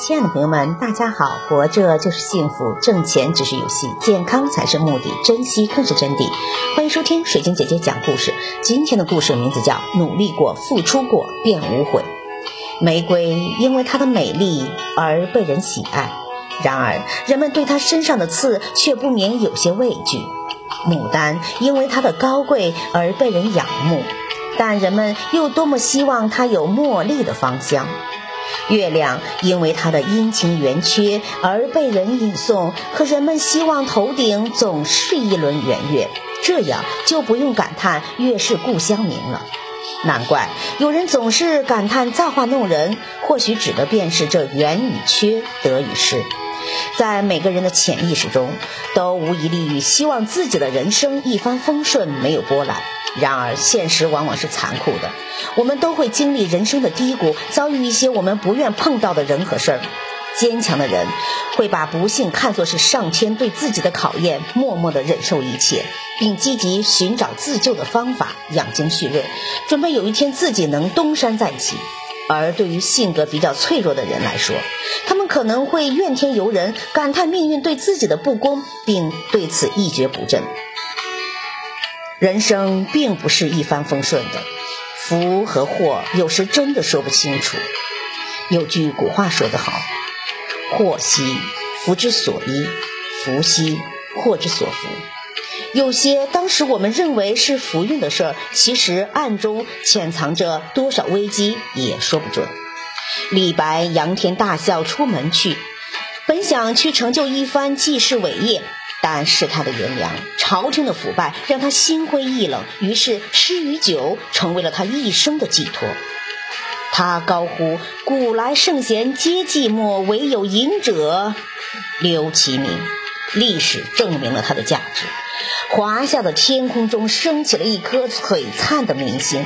亲爱的朋友们，大家好！活着就是幸福，挣钱只是游戏，健康才是目的，珍惜更是真谛。欢迎收听水晶姐姐讲故事。今天的故事名字叫《努力过，付出过，便无悔》。玫瑰因为它的美丽而被人喜爱，然而人们对它身上的刺却不免有些畏惧。牡丹因为它的高贵而被人仰慕，但人们又多么希望它有茉莉的芳香。月亮因为它的阴晴圆缺而被人吟诵，可人们希望头顶总是一轮圆月，这样就不用感叹月是故乡明了。难怪有人总是感叹造化弄人，或许指的便是这圆与缺，得与失。在每个人的潜意识中，都无一例于希望自己的人生一帆风顺，没有波澜。然而，现实往往是残酷的，我们都会经历人生的低谷，遭遇一些我们不愿碰到的人和事儿。坚强的人会把不幸看作是上天对自己的考验，默默地忍受一切，并积极寻找自救的方法，养精蓄锐，准备有一天自己能东山再起。而对于性格比较脆弱的人来说，他们可能会怨天尤人，感叹命运对自己的不公，并对此一蹶不振。人生并不是一帆风顺的，福和祸有时真的说不清楚。有句古话说得好：“祸兮福之所依，福兮祸之所伏。”有些当时我们认为是福运的事儿，其实暗中潜藏着多少危机也说不准。李白仰天大笑出门去，本想去成就一番济世伟业。但世态的炎凉，朝廷的腐败，让他心灰意冷。于是诗与酒成为了他一生的寄托。他高呼：“古来圣贤皆寂寞，唯有饮者留其名。”历史证明了他的价值。华夏的天空中升起了一颗璀璨的明星。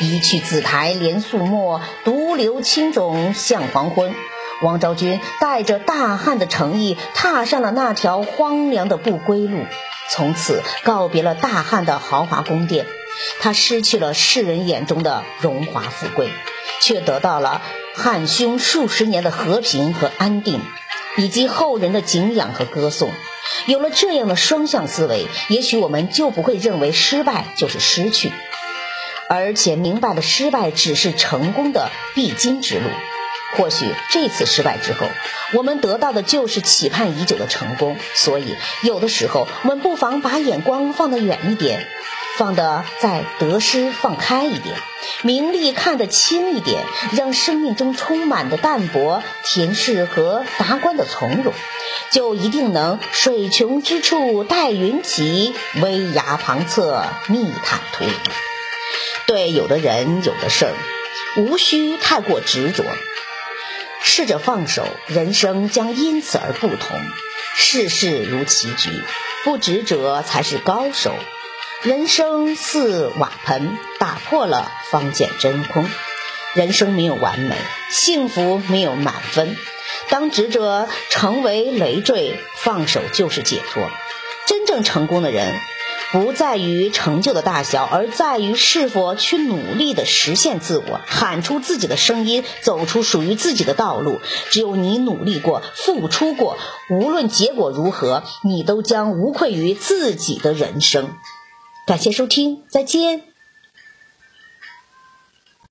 一去紫台连素墨，独留青冢向黄昏。王昭君带着大汉的诚意，踏上了那条荒凉的不归路，从此告别了大汉的豪华宫殿。他失去了世人眼中的荣华富贵，却得到了汉匈数十年的和平和安定，以及后人的敬仰和歌颂。有了这样的双向思维，也许我们就不会认为失败就是失去，而且明白了失败只是成功的必经之路。或许这次失败之后，我们得到的就是期盼已久的成功。所以，有的时候我们不妨把眼光放得远一点，放得在得失放开一点，名利看得轻一点，让生命中充满的淡泊、恬适和达观的从容，就一定能水穷之处待云起，危崖旁侧觅坦途。对有的人、有的事儿，无需太过执着。试着放手，人生将因此而不同。世事如棋局，不执着才是高手。人生似瓦盆，打破了方见真空。人生没有完美，幸福没有满分。当执着成为累赘，放手就是解脱。真正成功的人。不在于成就的大小，而在于是否去努力的实现自我，喊出自己的声音，走出属于自己的道路。只有你努力过，付出过，无论结果如何，你都将无愧于自己的人生。感谢收听，再见。